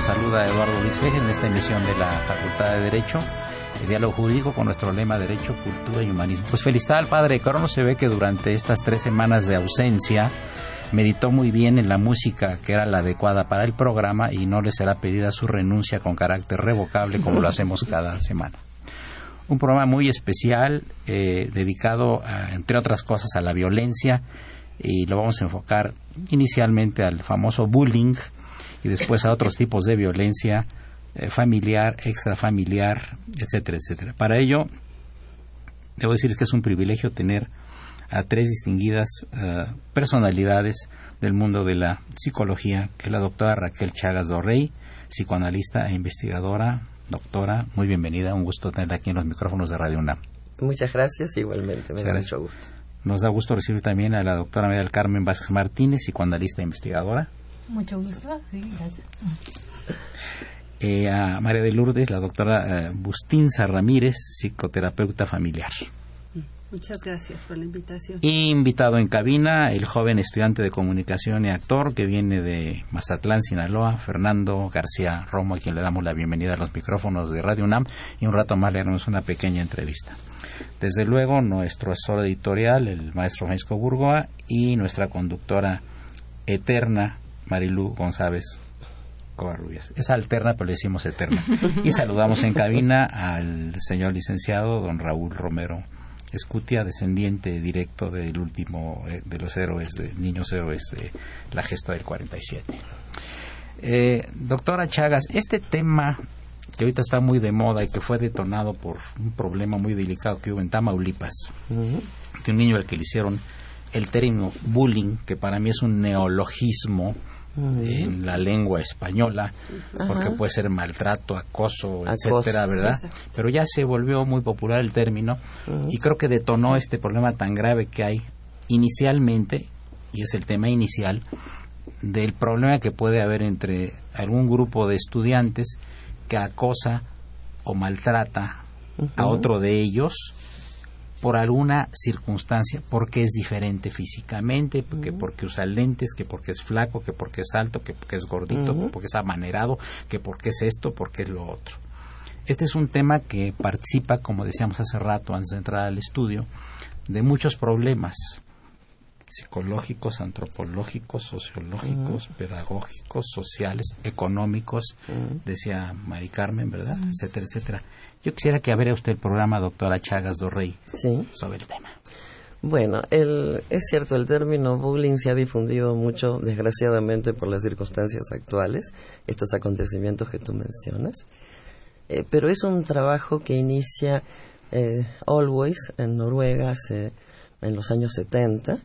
Saluda Eduardo Luis Feje en esta emisión de la Facultad de Derecho, el diálogo jurídico con nuestro lema Derecho, Cultura y Humanismo. Pues felicidad al padre Crono, se ve que durante estas tres semanas de ausencia meditó muy bien en la música que era la adecuada para el programa y no le será pedida su renuncia con carácter revocable como lo hacemos cada semana. Un programa muy especial eh, dedicado, entre otras cosas, a la violencia y lo vamos a enfocar inicialmente al famoso bullying y después a otros tipos de violencia eh, familiar, extrafamiliar, etcétera, etcétera. Para ello, debo decir que es un privilegio tener a tres distinguidas eh, personalidades del mundo de la psicología, que es la doctora Raquel Chagas Dorrey, psicoanalista e investigadora. Doctora, muy bienvenida, un gusto tenerla aquí en los micrófonos de Radio UNAM. Muchas gracias, igualmente, me da mucho gusto. Nos da gusto recibir también a la doctora María del Carmen Vázquez Martínez, psicoanalista e investigadora. Mucho gusto, sí, gracias. Eh, a María de Lourdes, la doctora eh, Bustinza Ramírez, psicoterapeuta familiar. Muchas gracias por la invitación. invitado en cabina el joven estudiante de comunicación y actor que viene de Mazatlán, Sinaloa, Fernando García Romo, a quien le damos la bienvenida a los micrófonos de Radio UNAM y un rato más le haremos una pequeña entrevista. Desde luego, nuestro asesor editorial, el maestro Francisco Burgoa, y nuestra conductora eterna, Marilú González Covarrubias. Es alterna, pero le decimos eterna. Y saludamos en cabina al señor licenciado don Raúl Romero Escutia, descendiente directo del último eh, de los héroes, de niños héroes de la gesta del 47. Eh, doctora Chagas, este tema que ahorita está muy de moda y que fue detonado por un problema muy delicado que hubo en Tamaulipas, de un niño al que le hicieron el término bullying, que para mí es un neologismo en la lengua española, porque puede ser maltrato, acoso, etcétera, ¿verdad? Pero ya se volvió muy popular el término y creo que detonó este problema tan grave que hay inicialmente, y es el tema inicial, del problema que puede haber entre algún grupo de estudiantes que acosa o maltrata a otro de ellos por alguna circunstancia, porque es diferente físicamente, porque, porque usa lentes, que porque es flaco, que porque es alto, que porque es gordito, que porque es amanerado, que porque es esto, porque es lo otro. Este es un tema que participa, como decíamos hace rato antes de entrar al estudio, de muchos problemas psicológicos, antropológicos, sociológicos, pedagógicos, sociales, económicos, decía Mari Carmen, ¿verdad? Etcétera, etcétera. Yo quisiera que abriera usted el programa, doctora Chagas Dorrey, sobre el tema. Bueno, el, es cierto, el término bullying se ha difundido mucho, desgraciadamente, por las circunstancias actuales, estos acontecimientos que tú mencionas. Eh, pero es un trabajo que inicia eh, Always en Noruega hace, en los años 70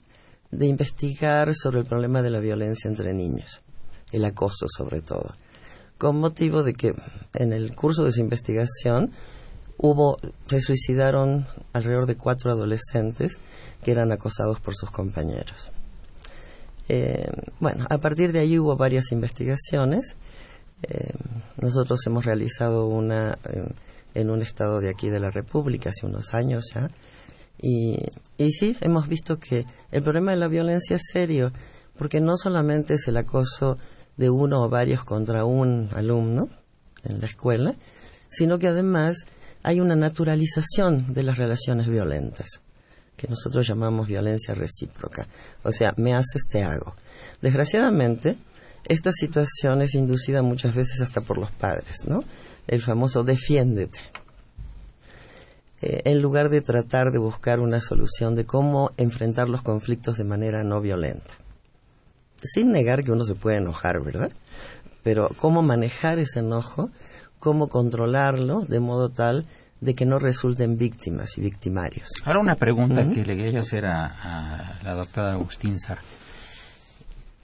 de investigar sobre el problema de la violencia entre niños. el acoso sobre todo, con motivo de que en el curso de su investigación hubo, se suicidaron alrededor de cuatro adolescentes que eran acosados por sus compañeros. Eh, bueno, a partir de ahí hubo varias investigaciones. Eh, nosotros hemos realizado una en un estado de aquí de la República hace unos años ya. Y, y sí, hemos visto que el problema de la violencia es serio, porque no solamente es el acoso de uno o varios contra un alumno en la escuela, sino que además hay una naturalización de las relaciones violentas, que nosotros llamamos violencia recíproca. O sea, me haces, te hago. Desgraciadamente, esta situación es inducida muchas veces hasta por los padres, ¿no? El famoso defiéndete. Eh, en lugar de tratar de buscar una solución de cómo enfrentar los conflictos de manera no violenta. Sin negar que uno se puede enojar, ¿verdad? Pero cómo manejar ese enojo cómo controlarlo de modo tal de que no resulten víctimas y victimarios. Ahora una pregunta que le quería hacer a, la doctora Agustín Sar.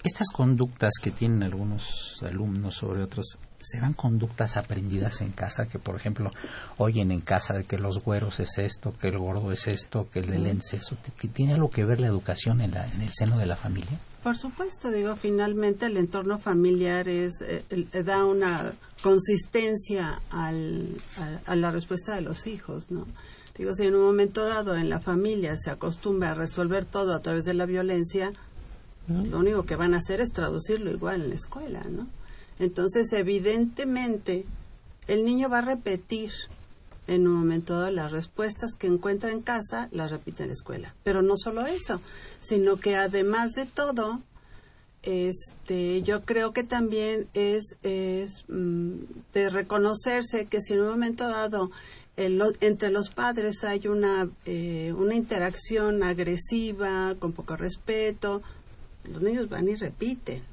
Estas conductas que tienen algunos alumnos sobre otros, ¿serán conductas aprendidas en casa? Que, por ejemplo, oyen en casa de que los güeros es esto, que el gordo es esto, que el de lentes es eso. ¿Tiene algo que ver la educación en, en el seno de la familia? Por supuesto, digo, finalmente el entorno familiar es, eh, da una consistencia al, a, la respuesta de los hijos, ¿no? Digo, si en un momento dado en la familia se acostumbra a resolver todo a través de la violencia, lo único que van a hacer es traducirlo igual en la escuela, ¿no? Entonces, evidentemente, el niño va a repetir en un momento dado las respuestas que encuentra en casa las repite en la escuela. Pero no solo eso, sino que además de todo, este, yo creo que también es, es mm, de reconocerse que si en un momento dado entre los padres hay una, eh, una interacción agresiva, con poco respeto, los niños van y repiten.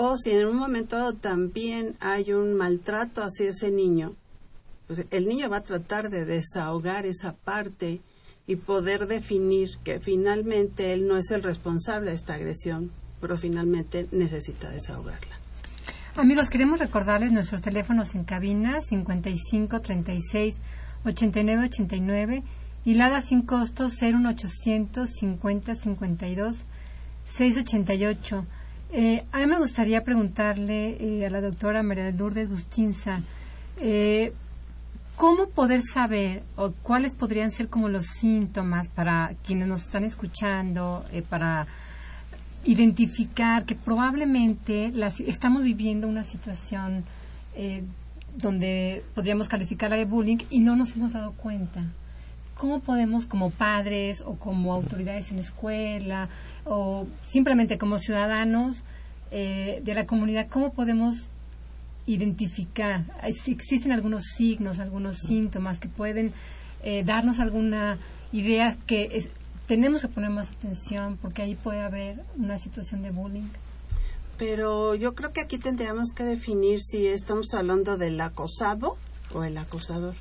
O si en un momento también hay un maltrato hacia ese niño, pues el niño va a tratar de desahogar esa parte y poder definir que finalmente él no es el responsable de esta agresión, pero finalmente necesita desahogarla. Amigos, queremos recordarles nuestros teléfonos en cabina 55 36 89 89 y Lada sin costo 01800 50 52 688. Eh, a mí me gustaría preguntarle eh, a la doctora María Lourdes Bustinza, eh, ¿Cómo poder saber o cuáles podrían ser como los síntomas para quienes nos están escuchando, eh, para identificar que probablemente estamos viviendo una situación eh, donde podríamos calificarla de bullying y no nos hemos dado cuenta? ¿Cómo podemos como padres o como autoridades en la escuela o simplemente como ciudadanos eh, de la comunidad, cómo podemos identificar? ¿Existen algunos signos, algunos síntomas que pueden eh, darnos alguna idea que tenemos que poner más atención porque ahí puede haber una situación de bullying? Pero yo creo que aquí tendríamos que definir si estamos hablando del acosado o el acosador,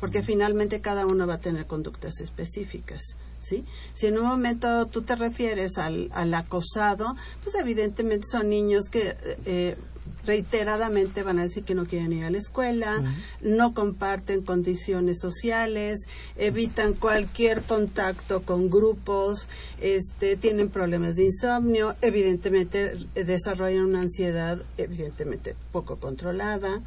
porque finalmente cada uno va a tener conductas específicas. ¿Sí? Si en un momento tú te refieres al, al acosado, pues evidentemente son niños que eh, reiteradamente van a decir que no quieren ir a la escuela, no comparten condiciones sociales, evitan cualquier contacto con grupos, este, tienen problemas de insomnio, evidentemente desarrollan una ansiedad evidentemente poco controlada.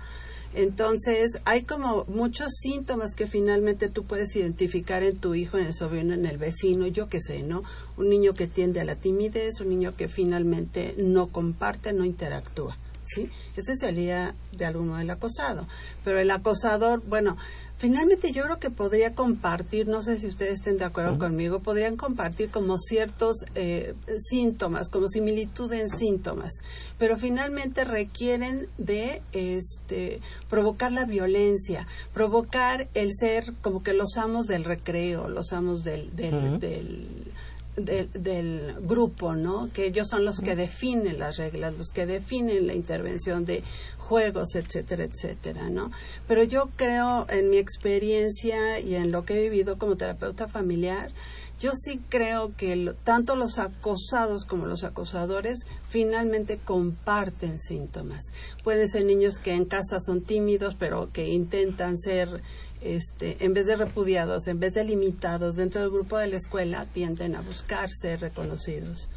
Entonces, hay como muchos síntomas que finalmente tú puedes identificar en tu hijo, en el sobrino, en el vecino, yo qué sé, ¿no? Un niño que tiende a la timidez, un niño que finalmente no comparte, no interactúa. ¿Sí? Ese sería de alguno el acosado. Pero el acosador, bueno, finalmente yo creo que podría compartir, no sé si ustedes estén de acuerdo conmigo, podrían compartir como ciertos eh, síntomas, como similitud en síntomas, pero finalmente requieren de este, provocar la violencia, provocar el ser como que los amos del recreo, los amos del, del del grupo, ¿no? Que ellos son los que definen las reglas, los que definen la intervención de juegos, etcétera, etcétera, ¿no? Pero yo creo, en mi experiencia y en lo que he vivido como terapeuta familiar, Yo sí creo que tanto los acosados como los acosadores finalmente comparten síntomas. Pueden ser niños que en casa son tímidos, pero que intentan ser este, en vez de repudiados, en vez de limitados dentro del grupo de la escuela, tienden a buscar ser reconocidos.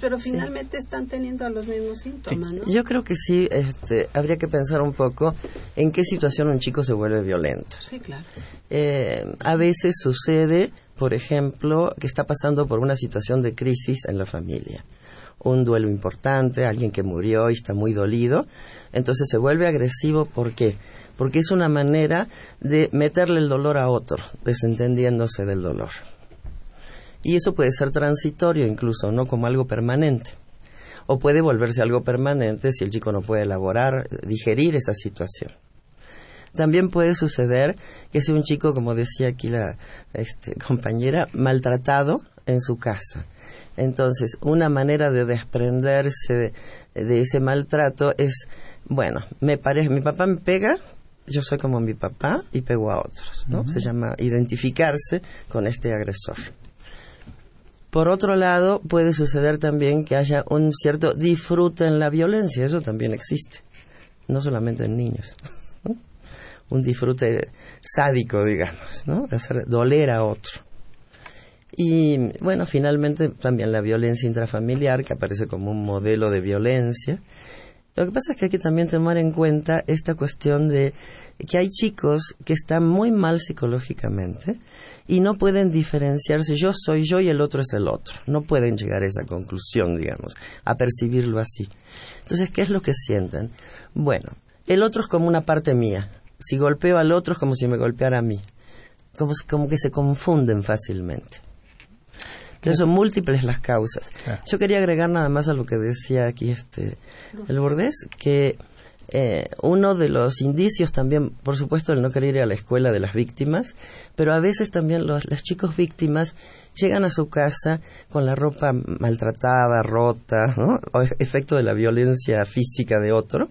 pero finalmente están teniendo los mismos síntomas, ¿no? Yo creo que sí, este, habría que pensar un poco en qué situación un chico se vuelve violento. Sí, claro. Eh, a veces sucede, por ejemplo, que está pasando por una situación de crisis en la familia un duelo importante, alguien que murió y está muy dolido, entonces se vuelve agresivo, ¿por qué? Porque es una manera de meterle el dolor a otro, desentendiéndose del dolor. Y eso puede ser transitorio incluso, no como algo permanente. O puede volverse algo permanente si el chico no puede elaborar, digerir esa situación. También puede suceder que sea un chico, como decía aquí la este, compañera, maltratado en su casa. Entonces, una manera de desprenderse de, ese maltrato es, bueno, me parece, mi papá me pega, yo soy como mi papá y pego a otros, ¿no? Se llama identificarse con este agresor. Por otro lado, puede suceder también que haya un cierto disfrute en la violencia, eso también existe, no solamente en niños. Un disfrute sádico, digamos, ¿no? De hacer doler a otro. Y bueno, finalmente también la violencia intrafamiliar, que aparece como un modelo de violencia. Lo que pasa es que hay que también tomar en cuenta esta cuestión de que hay chicos que están muy mal psicológicamente y no pueden diferenciarse yo soy yo y el otro es el otro. No pueden llegar a esa conclusión, digamos, a percibirlo así. Entonces, ¿qué es lo que sienten? Bueno, el otro es como una parte mía. Si golpeo al otro es como si me golpeara a mí. Como, como que se confunden fácilmente. Entonces son múltiples las causas. Yo quería agregar nada más a lo que decía aquí este el Bordés, que eh, uno de los indicios también, por supuesto, el no querer ir a la escuela de las víctimas, pero a veces también los, las chicos víctimas llegan a su casa con la ropa maltratada, rota, ¿no? o efecto de la violencia física de otro,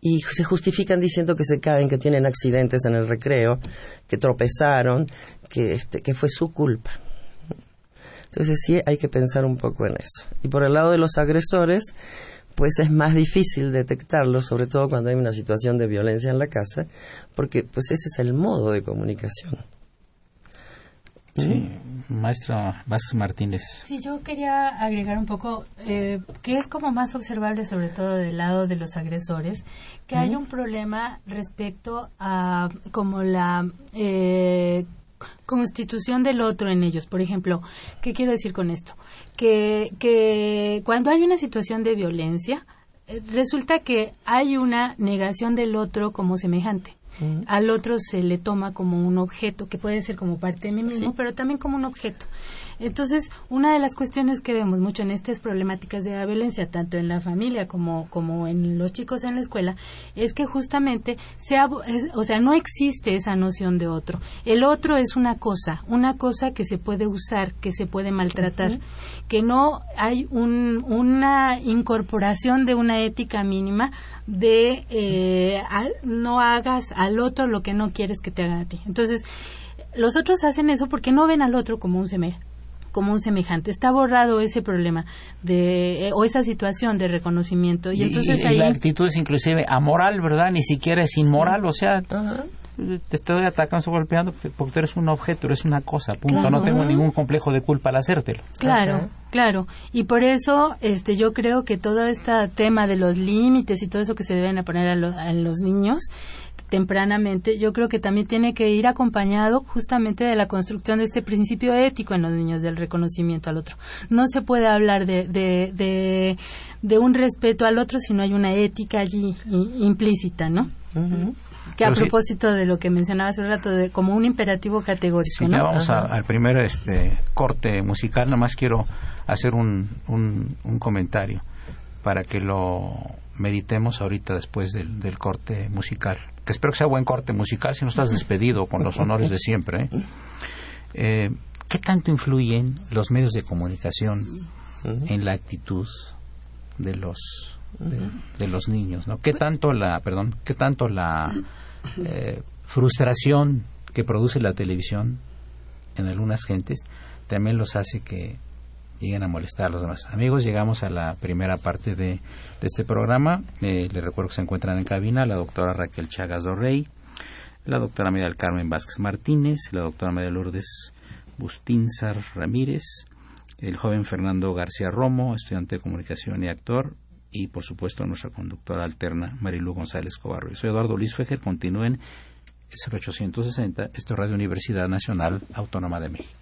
y se justifican diciendo que se caen, que tienen accidentes en el recreo, que tropezaron, que, este, que fue su culpa. Entonces sí hay que pensar un poco en eso. Y por el lado de los agresores, pues es más difícil detectarlo, sobre todo cuando hay una situación de violencia en la casa, porque pues ese es el modo de comunicación. Sí, maestra Vázquez Martínez. Sí, yo quería agregar un poco eh, que es como más observable, sobre todo del lado de los agresores, que hay un problema respecto a como la eh, constitución del otro en ellos. Por ejemplo, ¿qué quiero decir con esto? Que, que cuando hay una situación de violencia, eh, resulta que hay una negación del otro como semejante. Al otro se le toma como un objeto, que puede ser como parte de mí mismo, pero también como un objeto. Entonces, una de las cuestiones que vemos mucho en estas problemáticas de la violencia, tanto en la familia como, como en los chicos en la escuela, es que justamente, sea, o sea, no existe esa noción de otro. El otro es una cosa, una cosa que se puede usar, que se puede maltratar, que no hay un, una incorporación de una ética mínima de eh, no hagas al otro lo que no quieres que te hagan a ti. Entonces, los otros hacen eso porque no ven al otro como un semejante como un semejante. Está borrado ese problema de eh, o esa situación de reconocimiento y, entonces la actitud es inclusive amoral, ¿verdad? Ni siquiera es inmoral, o sea, te estoy atacando, golpeando porque tú eres un objeto, eres una cosa, punto. No tengo ningún complejo de culpa al hacértelo. Claro, claro. Y por eso este, yo creo que todo este tema de los límites y todo eso que se deben poner a, a los niños tempranamente, yo creo que también tiene que ir acompañado justamente de la construcción de este principio ético en los niños del reconocimiento al otro. No se puede hablar de, de, de, un respeto al otro si no hay una ética allí implícita, ¿no? Que a propósito de lo que mencionaba hace un rato, de, como un imperativo categórico. ¿no? vamos al primer este, corte musical, nada más quiero hacer un, un, un comentario para que lo meditemos ahorita después del, del, corte musical. Que espero que sea buen corte musical, si no estás despedido con los honores de siempre. ¿eh? Eh, qué tanto influyen los medios de comunicación en la actitud de los de, los niños? ¿no? ¿Qué tanto la, perdón, qué tanto la eh, frustración que produce la televisión en algunas gentes también los hace que lleguen a molestar a los demás. Amigos, llegamos a la primera parte de, este programa. Eh, les recuerdo que se encuentran en cabina la doctora Raquel Chagas Dorrey, la doctora María del Carmen Vázquez Martínez, la doctora María Lourdes Bustinzar Ramírez, el joven Fernando García Romo, estudiante de comunicación y actor, y por supuesto nuestra conductora alterna Marilu González Cobarro. soy Eduardo Luis Fejer, continúen el 0860, esto es Radio Universidad Nacional Autónoma de México.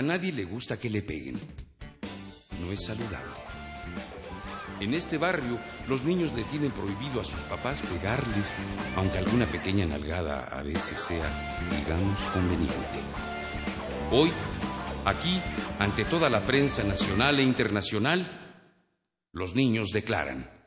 a nadie le gusta que le peguen. No es saludable. En este barrio, los niños le tienen prohibido a sus papás pegarles, aunque alguna pequeña nalgada a veces sea, digamos, conveniente. Hoy, aquí, ante toda la prensa nacional e internacional, los niños declaran.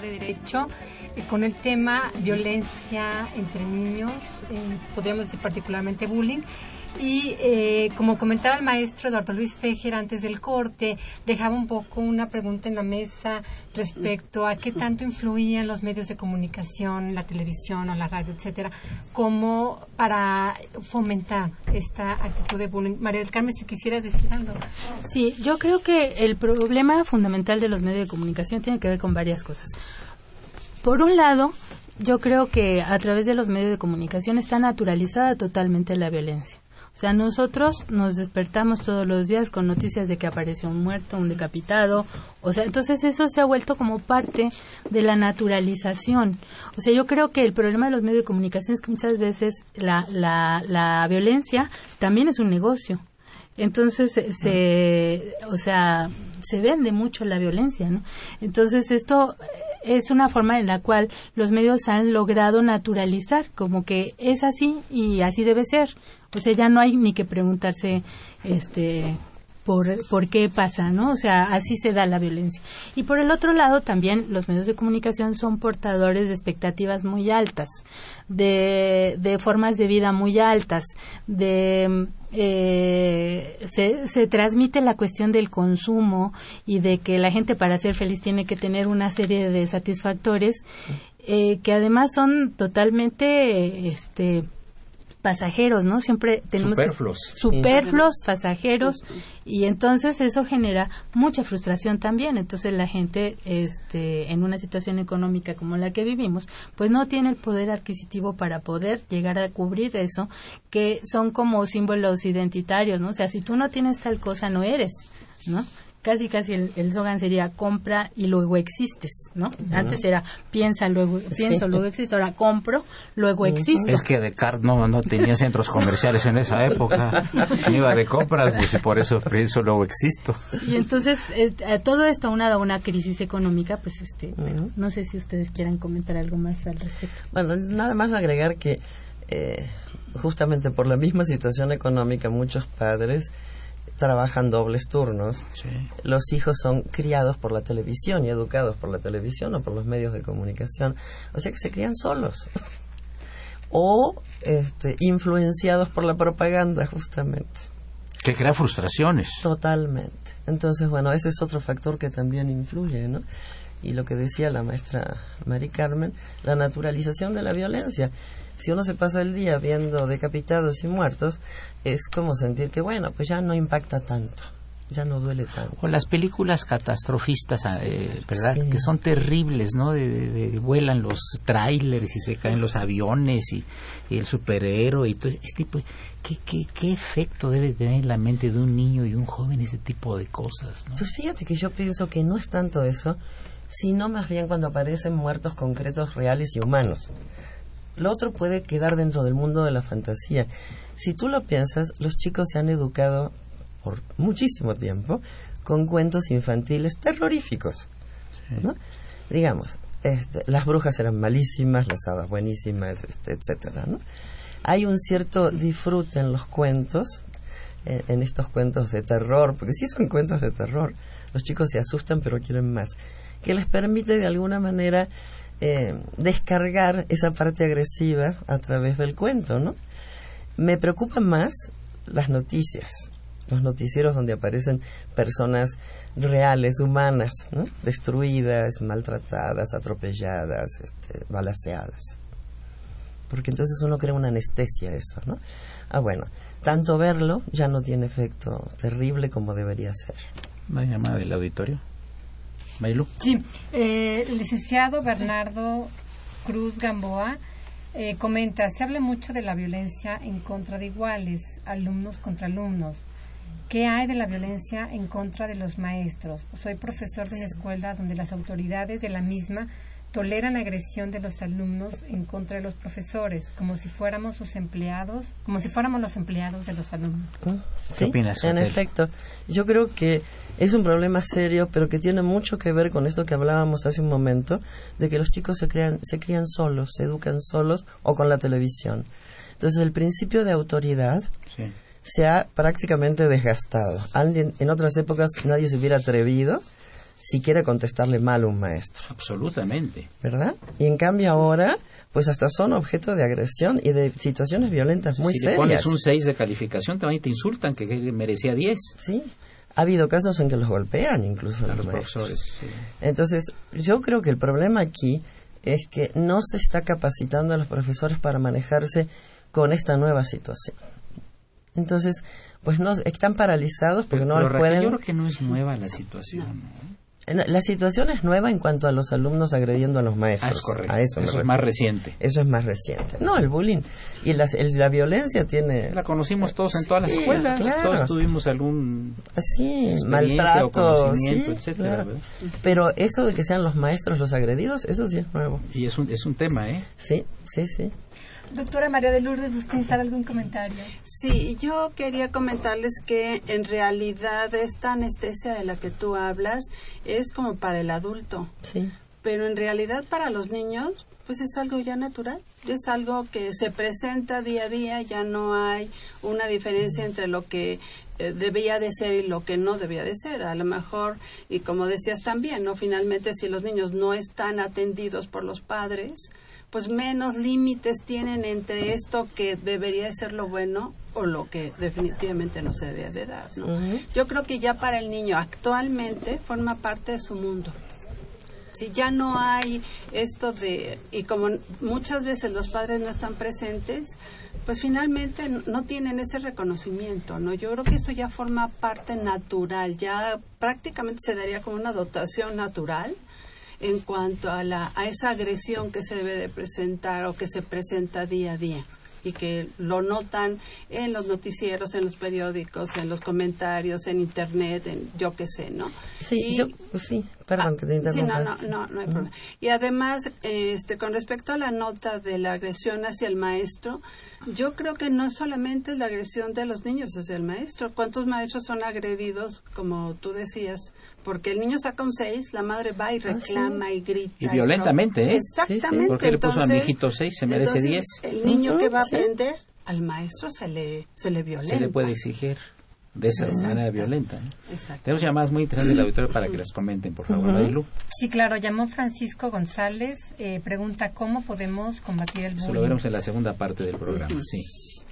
De Derecho eh, con el tema violencia entre niños, eh, podríamos decir particularmente bullying. Y eh, como comentaba el maestro Eduardo Luis Fejer antes del corte, dejaba un poco una pregunta en la mesa respecto a qué tanto influían los medios de comunicación, la televisión o la radio, etcétera, como para fomentar esta actitud de bullying. María del Carmen, si quisieras decir algo. Sí, yo creo que el problema fundamental de los medios de comunicación tiene que ver con varias cosas. Por un lado, yo creo que a través de los medios de comunicación está naturalizada totalmente la violencia. O sea, nosotros nos despertamos todos los días con noticias de que apareció un muerto, un decapitado. O sea, entonces eso se ha vuelto como parte de la naturalización. O sea, yo creo que el problema de los medios de comunicación es que muchas veces la, la, la violencia también es un negocio. Entonces, se, o sea, se vende mucho la violencia, ¿no? Entonces, esto es una forma en la cual los medios han logrado naturalizar, como que es así y así debe ser. Sea, ya no hay ni que preguntarse este por, por qué pasa, ¿no? O sea, así se da la violencia. Y por el otro lado, también los medios de comunicación son portadores de expectativas muy altas, de, de formas de vida muy altas, de eh, se, se transmite la cuestión del consumo y de que la gente para ser feliz tiene que tener una serie de satisfactores eh, que además son totalmente este pasajeros, ¿no? Siempre tenemos superfluos, superfluos pasajeros y entonces eso genera mucha frustración también. Entonces la gente, este, en una situación económica como la que vivimos, pues no tiene el poder adquisitivo para poder llegar a cubrir eso, que son como símbolos identitarios, ¿no? O sea, si tú no tienes tal cosa, no eres, ¿no? Casi casi el, el slogan sería compra y luego existes, ¿no? Antes era piensa, luego pienso, luego existo, ahora compro, luego existo. Es que Descartes no, no tenía centros comerciales en esa época, iba de compras, pues y por eso pienso, luego existo. Y entonces eh, todo esto aunado a una crisis económica, pues este, bueno, no sé si ustedes quieran comentar algo más al respecto. Bueno, nada más agregar que eh, justamente por la misma situación económica muchos padres trabajan dobles turnos, los hijos son criados por la televisión y educados por la televisión o por los medios de comunicación, o sea que se crían solos o este, influenciados por la propaganda justamente. Que crea frustraciones. Totalmente. Entonces, bueno, ese es otro factor que también influye, ¿no? Y lo que decía la maestra Mari Carmen, la naturalización de la violencia. Si uno se pasa el día viendo decapitados y muertos, es como sentir que, bueno, pues ya no impacta tanto ya no duele tanto. O las películas catastrofistas, eh, ¿verdad? Que son terribles, ¿no? De, vuelan los trailers y se caen los aviones y, el superhéroe y todo este tipo. ¿qué, qué, qué efecto debe tener en la mente de un niño y un joven ese tipo de cosas? ¿no? Pues fíjate que yo pienso que no es tanto eso, sino más bien cuando aparecen muertos concretos, reales y humanos. Lo otro puede quedar dentro del mundo de la fantasía. Si tú lo piensas, los chicos se han educado por muchísimo tiempo con cuentos infantiles terroríficos. Digamos, este, las brujas eran malísimas, las hadas buenísimas, este, etcétera. ¿no? Hay un cierto disfrute en los cuentos, eh, en estos cuentos de terror, porque sí son cuentos de terror. Los chicos se asustan pero quieren más, que les permite de alguna manera eh, descargar esa parte agresiva a través del cuento, ¿no? Me preocupan más las noticias los noticieros donde aparecen personas reales, humanas, destruidas, maltratadas, atropelladas, este, balaseadas. Porque entonces uno crea una anestesia eso, ¿no? Ah, bueno, tanto verlo ya no tiene efecto terrible como debería ser. ¿Una llamada del auditorio? Sí, eh, el licenciado Bernardo Cruz Gamboa eh, comenta, se habla mucho de la violencia en contra de iguales, alumnos contra alumnos. ¿Qué hay de la violencia en contra de los maestros? Soy profesor de una escuela donde las autoridades de la misma toleran la agresión de los alumnos en contra de los profesores, como si fuéramos sus empleados, como si fuéramos los empleados de los alumnos. ¿Sí? opinas? En efecto, yo creo que es un problema serio, pero que tiene mucho que ver con esto que hablábamos hace un momento, de que los chicos se, crean, se crían solos, se educan solos o con la televisión. Entonces, el principio de autoridad se ha prácticamente desgastado. Alguien, en otras épocas nadie se hubiera atrevido siquiera contestarle mal a un maestro. Absolutamente. ¿Verdad? Y en cambio ahora, pues hasta son objeto de agresión y de situaciones violentas muy serias. Si pones un 6 de calificación, también te insultan que, merecía 10. Sí. Ha habido casos en que los golpean incluso a los, profesores. Entonces, yo creo que el problema aquí es que no se está capacitando a los profesores para manejarse con esta nueva situación. Entonces, pues no, están paralizados porque no pueden. Yo creo que no es nueva la situación. La situación es nueva en cuanto a los alumnos agrediendo a los maestros. Ah, es eso, es más reciente. Eso es más reciente. No, el bullying y la violencia tiene... La conocimos todos en todas las escuelas. Todos tuvimos algún... Sí, maltrato, sí, etcétera, Pero eso de que sean los maestros los agredidos, eso sí es nuevo. Y es un, es un tema, ¿eh? Sí, sí, sí. Doctora María de Lourdes, ¿usted iniciar algún comentario? Sí, yo quería comentarles que en realidad esta anestesia de la que tú hablas es como para el adulto. Sí. Pero en realidad para los niños, pues es algo ya natural, es algo que se presenta día a día, ya no hay una diferencia entre lo que eh, debía de ser y lo que no debía de ser. A lo mejor, y como decías también, ¿no? Finalmente, si los niños no están atendidos por los padres, pues menos límites tienen entre esto que debería ser lo bueno o lo que definitivamente no se debe de dar. ¿no? Yo creo que ya para el niño actualmente forma parte de su mundo. Si ya no hay esto de, y como muchas veces los padres no están presentes, pues finalmente no tienen ese reconocimiento, ¿no? Yo creo que esto ya forma parte natural, ya prácticamente se daría como una dotación natural en cuanto a, la, a esa agresión que se debe de presentar o que se presenta día a día y que lo notan en los noticieros, en los periódicos, en los comentarios, en internet, en yo qué sé, ¿no? Sí, yo, pues sí, perdón que te interrumpa. Sí, no, no, no, no hay problema. Y además, este, con respecto a la nota de la agresión hacia el maestro, yo creo que no solamente es la agresión de los niños hacia el maestro. ¿Cuántos maestros son agredidos, como tú decías, porque el niño saca un 6, la madre va y ah, reclama y grita. Y violentamente, ¿eh? Exactamente. Porque le puso a mi hijito 6, se merece 10. El niño que va a aprender, al maestro se le, se le violenta. Se le puede exigir. De esa manera violenta. Exacto. Tenemos llamadas muy interesantes del auditorio para que las comenten, por favor, Marilu. Sí, claro, llamó Francisco González, eh, pregunta cómo podemos combatir el Eso lo bullying. veremos en la segunda parte del programa, sí.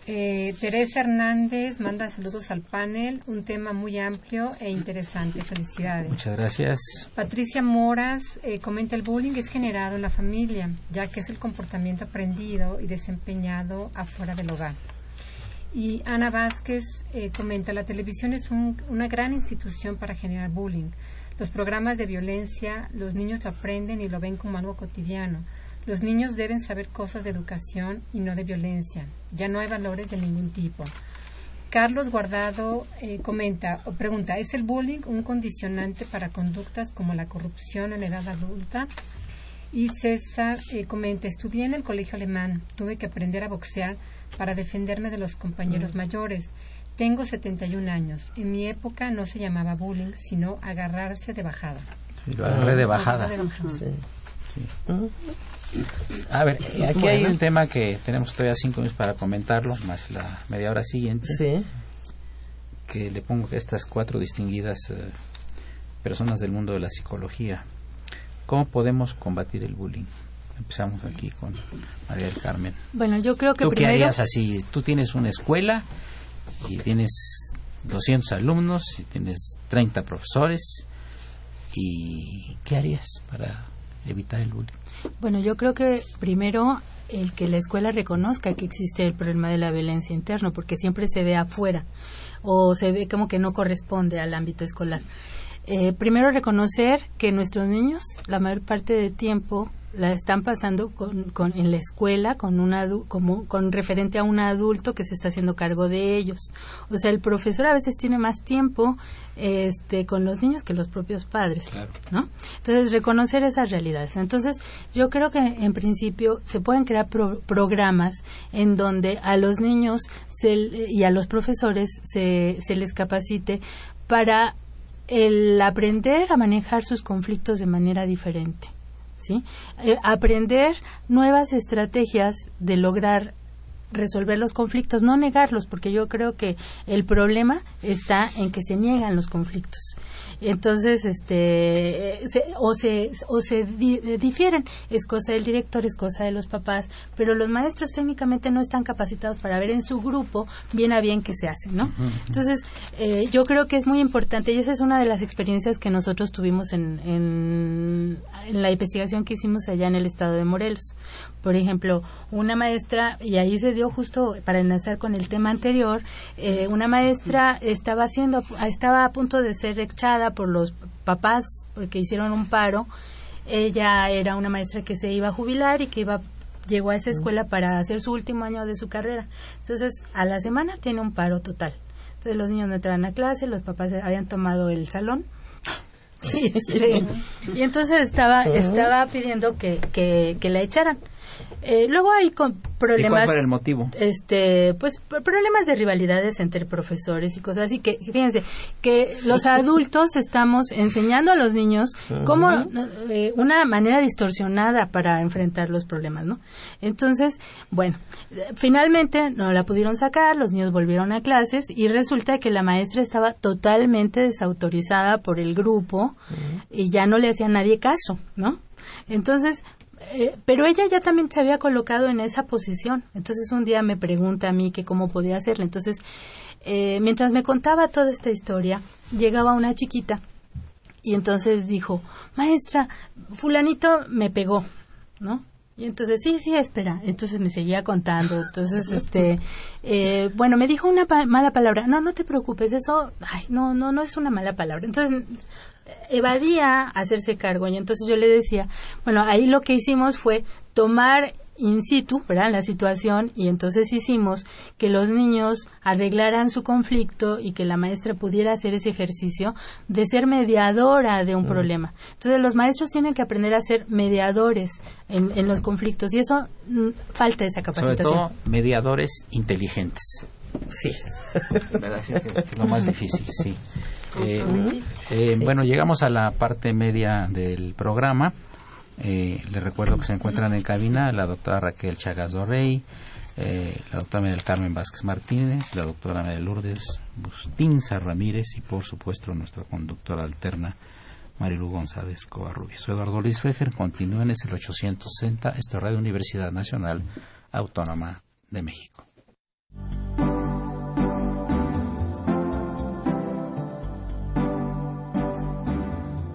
Eh, Teresa Hernández manda saludos al panel, un tema muy amplio e interesante. Felicidades. Muchas gracias. Patricia Moras eh, comenta el bullying es generado en la familia, ya que es el comportamiento aprendido y desempeñado afuera del hogar. Y Ana Vázquez eh, comenta, la televisión es un- una gran institución para generar bullying. Los programas de violencia, los niños lo aprenden y lo ven como algo cotidiano. Los niños deben saber cosas de educación y no de violencia. Ya no hay valores de ningún tipo. Carlos Guardado eh, comenta o pregunta, ¿es el bullying un condicionante para conductas como la corrupción en la edad adulta? Y César eh, comenta, estudié en el colegio alemán, tuve que aprender a boxear para defenderme de los compañeros mayores. Tengo 71 años. En mi época no se llamaba bullying, sino agarrarse de bajada. Sí, lo agarré de bajada. Agarrarse de bajada. Sí. A ver, aquí hay un tema que tenemos todavía cinco minutos para comentarlo, más la media hora siguiente, Sí. que le pongo estas cuatro distinguidas eh, personas del mundo de la psicología, ¿cómo podemos combatir el bullying? Empezamos aquí con María del Carmen. Bueno, yo creo que ¿Tú qué primero... harías así? Tú tienes una escuela y tienes 200 alumnos y tienes 30 profesores y ¿qué harías para evitar el bullying? Bueno, yo creo que primero el que la escuela reconozca que existe el problema de la violencia interna, porque siempre se ve afuera o se ve como que no corresponde al ámbito escolar. Eh, primero reconocer que nuestros niños la mayor parte del tiempo la están pasando con, con- en la escuela con un adu- como con referente a un adulto que se está haciendo cargo de ellos. O sea, el profesor a veces tiene más tiempo este con los niños que los propios padres, Claro. ¿no? Entonces, reconocer esas realidades. Entonces, yo creo que en principio se pueden crear pro- programas en donde a los niños se, y a los profesores se, se les capacite para el aprender a manejar sus conflictos de manera diferente. ¿sí? Eh, aprender nuevas estrategias de lograr resolver los conflictos, no negarlos, porque yo creo que el problema está en que se niegan los conflictos. Entonces, este, eh, se- o se, o se di- eh, difieren. Es cosa del director, es cosa de los papás, pero los maestros técnicamente no están capacitados para ver en su grupo bien a bien qué se hace, ¿no? Entonces, eh, yo creo que es muy importante y esa es una de las experiencias que nosotros tuvimos en, en, en la investigación que hicimos allá en el estado de Morelos. Por ejemplo, una maestra, y ahí se dio justo para enlazar con el tema anterior, eh, una maestra estaba haciendo, estaba a punto de ser echada por los papás porque hicieron un paro. Ella era una maestra que se iba a jubilar y que iba llegó a esa escuela para hacer su último año de su carrera. Entonces, a la semana tiene un paro total. Entonces, los niños no entraban a clase, los papás habían tomado el salón. Y, y entonces estaba estaba pidiendo que, que, que la echaran. Eh, luego hay con ¿Y problemas cuál fue el motivo? este pues problemas de rivalidades entre profesores y cosas así que fíjense que los adultos estamos enseñando a los niños cómo eh, una manera distorsionada para enfrentar los problemas no entonces bueno finalmente no la pudieron sacar los niños volvieron a clases y resulta que la maestra estaba totalmente desautorizada por el grupo y ya no le hacía nadie caso no entonces eh, pero ella ya también se había colocado en esa posición. Entonces un día me pregunta a mí que cómo podía hacerlo. Entonces, eh, mientras me contaba toda esta historia, llegaba una chiquita y entonces dijo, maestra, fulanito me pegó, ¿no? Y entonces, sí, sí, espera. Entonces me seguía contando. Entonces, este, eh, bueno, me dijo una pa- mala palabra. No, no te preocupes, eso, ay, no, no, no es una mala palabra. Entonces, evadía hacerse cargo y entonces yo le decía, bueno, ahí lo que hicimos fue tomar in situ, ¿verdad? La situación y entonces hicimos que los niños arreglaran su conflicto y que la maestra pudiera hacer ese ejercicio de ser mediadora de un problema. Entonces los maestros tienen que aprender a ser mediadores en, en los conflictos y eso mm, falta esa Sobre capacitación. todo mediadores inteligentes. Sí. ¿verdad? Sí, lo más difícil, sí. Eh, eh, Bueno, llegamos a la parte media del programa Eh, les recuerdo que se encuentran en cabina la doctora Raquel Chagas Dorrey, eh, la doctora María Carmen Vázquez Martínez, la doctora María Lourdes Bustinza Ramírez y por supuesto nuestra conductora alterna Marilu González Covarrubias. Soy Eduardo Luis Fejer, continúen, es el 860, esta Radio Universidad Nacional Autónoma de México.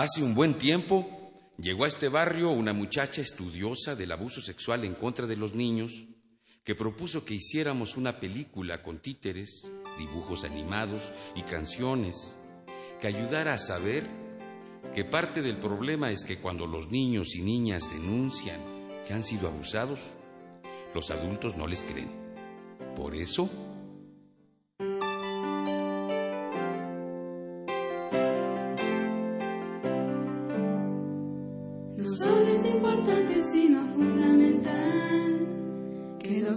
Hace un buen tiempo llegó a este barrio una muchacha estudiosa del abuso sexual en contra de los niños que propuso que hiciéramos una película con títeres, dibujos animados y canciones que ayudara a saber que parte del problema es que cuando los niños y niñas denuncian que han sido abusados, los adultos no les creen. Por eso,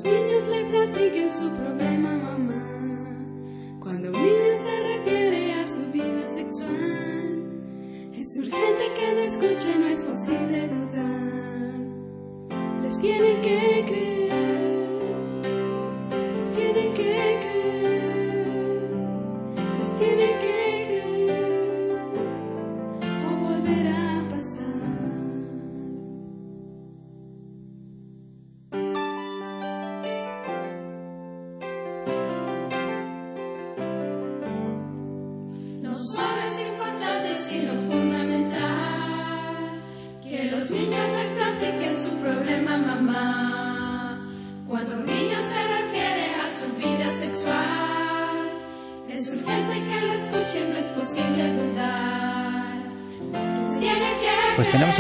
los niños le platiquen su problema mamá. Cuando un niño se refiere a su vida sexual, es urgente que lo escuche, no es posible dudar.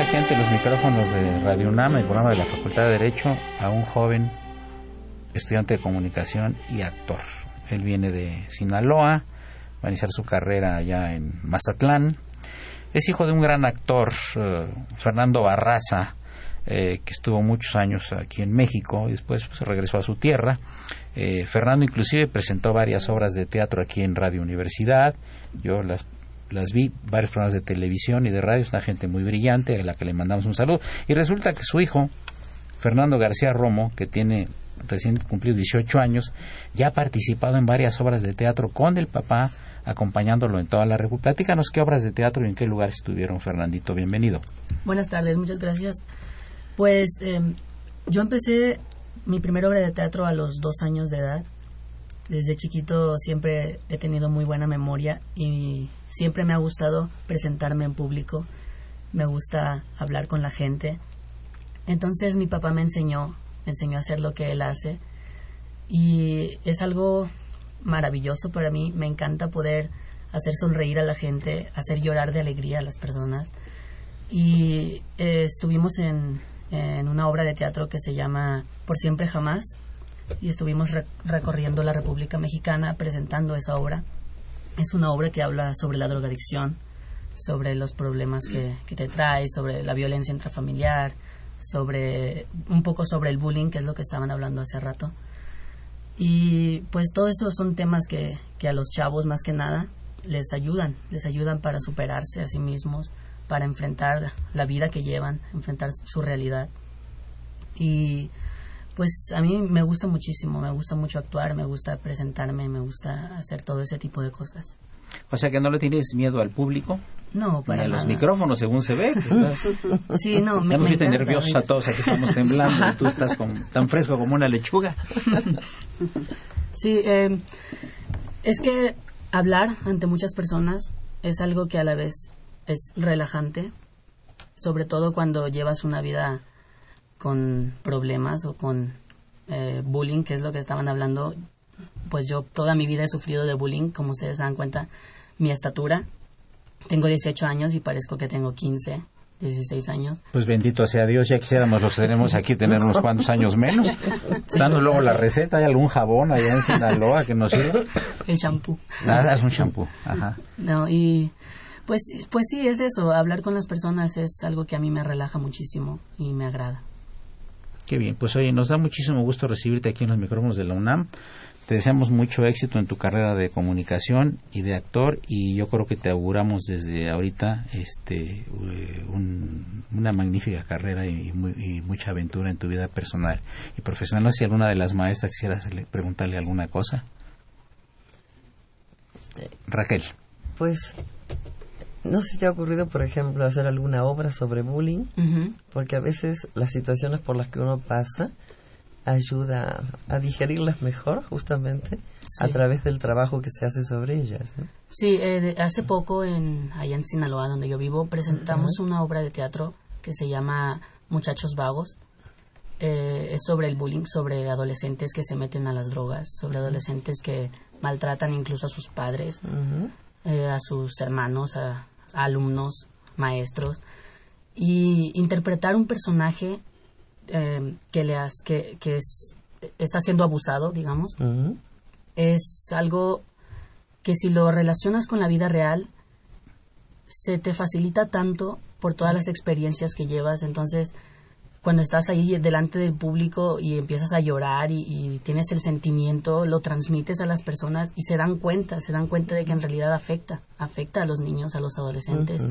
Aquí ante los micrófonos de Radio UNAM, el programa de la Facultad de Derecho, a un joven estudiante de comunicación y actor. Él viene de Sinaloa, va a iniciar su carrera allá en Mazatlán. Es hijo de un gran actor, eh, Fernando Barraza, eh, que estuvo muchos años aquí en México y después pues, regresó a su tierra. Eh, Fernando inclusive presentó varias obras de teatro aquí en Radio Universidad. Yo las las vi, varios programas de televisión y de radio, es una gente muy brillante a la que le mandamos un saludo. Y resulta que su hijo, Fernando García Romo, que tiene recién cumplido 18 años, ya ha participado en varias obras de teatro con el papá, acompañándolo en toda la República. Platícanos qué obras de teatro y en qué lugar estuvieron, Fernandito. Bienvenido. Buenas tardes, muchas gracias. Pues eh, yo empecé mi primera obra de teatro a los dos años de edad. Desde chiquito siempre he tenido muy buena memoria y siempre me ha gustado presentarme en público. Me gusta hablar con la gente. Entonces mi papá me enseñó, me enseñó a hacer lo que él hace y es algo maravilloso para mí. Me encanta poder hacer sonreír a la gente, hacer llorar de alegría a las personas. Y eh, estuvimos en, en una obra de teatro que se llama Por siempre jamás y estuvimos re- recorriendo la República Mexicana presentando esa obra. Es una obra que habla sobre la drogadicción, sobre los problemas que, que te trae, sobre la violencia intrafamiliar, sobre un poco sobre el bullying, que es lo que estaban hablando hace rato. Y pues todo eso son temas que, que a los chavos más que nada les ayudan, les ayudan para superarse a sí mismos, para enfrentar la vida que llevan, enfrentar su realidad. Y pues a mí me gusta muchísimo, me gusta mucho actuar, me gusta presentarme, me gusta hacer todo ese tipo de cosas. O sea que no le tienes miedo al público, No, ni para a los micrófonos, según se ve. Sí, no, me, ya nos me viste nerviosos a todos, aquí estamos temblando y tú estás con- tan fresco como una lechuga. Sí, eh, es que hablar ante muchas personas es algo que a la vez es relajante, sobre todo cuando llevas una vida con problemas o con eh, bullying, que es lo que estaban hablando. Pues yo toda mi vida he sufrido de bullying, como ustedes se dan cuenta, mi estatura. Tengo 18 años y parezco que tengo 15 16 años. Pues bendito sea Dios, ya quisiéramos los tenemos aquí tener unos cuantos años menos. Dando luego la receta, ¿hay algún jabón allá en Sinaloa que nos sirva? El champú. Nada, es un champú, ajá. No, y pues, pues sí, es eso, hablar con las personas es algo que a mí me relaja muchísimo y me agrada. Qué bien, pues oye, nos da muchísimo gusto recibirte aquí en los micrófonos de la UNAM. Te deseamos mucho éxito en tu carrera de comunicación y de actor y yo creo que te auguramos desde ahorita este eh, un- una magnífica carrera y, muy- y mucha aventura en tu vida personal y profesional. No sé si alguna de las maestras quisiera preguntarle alguna cosa. Raquel. Pues, ¿no se te ha ocurrido, por ejemplo, hacer alguna obra sobre bullying? Porque a veces las situaciones por las que uno pasa ayuda a digerirlas mejor, justamente, a través del trabajo que se hace sobre ellas. Sí, eh, hace poco en, allá en Sinaloa, donde yo vivo, presentamos una obra de teatro que se llama Muchachos Vagos. Eh, es sobre el bullying, sobre adolescentes que se meten a las drogas, sobre adolescentes que maltratan incluso a sus padres, eh, a sus hermanos, a, a alumnos, maestros. Y interpretar un personaje eh, que, le has- que, que es, está siendo abusado, digamos, es algo que si lo relacionas con la vida real, se te facilita tanto por todas las experiencias que llevas. Entonces, cuando estás ahí delante del público y empiezas a llorar y, y tienes el sentimiento, lo transmites a las personas y se dan cuenta, se dan cuenta de que en realidad afecta, afecta a los niños, a los adolescentes.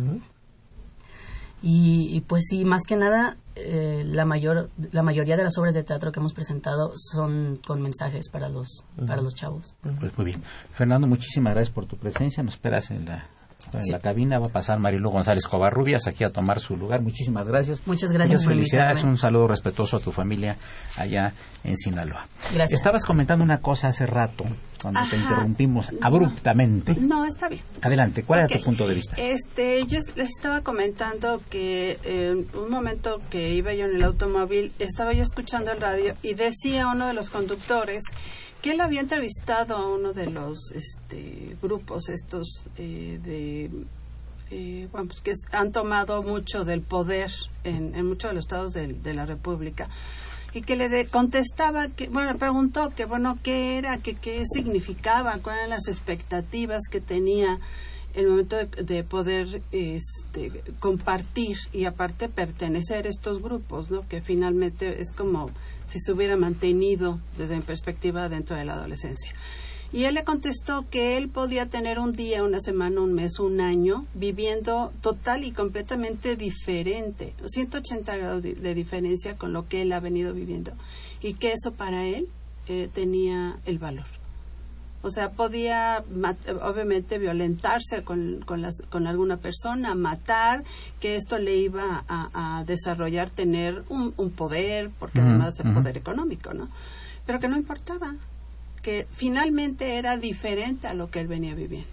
Y, y, pues sí, más que nada, eh, la mayor la mayoría de las obras de teatro que hemos presentado son con mensajes para los para los chavos. Pues muy bien. Fernando, muchísimas gracias por tu presencia. Nos esperas en la, en Sí. la cabina. Va a pasar Marilu González Covarrubias aquí a tomar su lugar. Muchísimas gracias. Muchas gracias Muchas felicidades. Un saludo respetuoso a tu familia allá en Sinaloa. Gracias. Estabas comentando una cosa hace rato, cuando te interrumpimos abruptamente. No, está bien. Adelante, ¿cuál Ok. era tu punto de vista? Este, yo les estaba comentando que en un momento que iba yo en el automóvil, estaba yo escuchando el radio y decía uno de los conductores que él había entrevistado a uno de los este, grupos estos eh, de eh, bueno, pues que han tomado mucho del poder en, en muchos de los estados de, la República y que le de- contestaba que bueno preguntó que bueno qué era que qué significaba cuáles eran las expectativas que tenía el momento de, de poder este, compartir y aparte pertenecer a estos grupos no que finalmente es como si se hubiera mantenido desde mi perspectiva dentro de la adolescencia y él le contestó que él podía tener un día, una semana, un mes, un año, viviendo total y completamente diferente, 180 grados de, diferencia con lo que él ha venido viviendo. Y que eso para él eh, tenía el valor. O sea, podía obviamente violentarse con, con, las- con alguna persona, matar, que esto le iba a, a desarrollar tener un, un poder, porque además el poder económico, ¿no? Pero que no importaba, que finalmente era diferente a lo que él venía viviendo.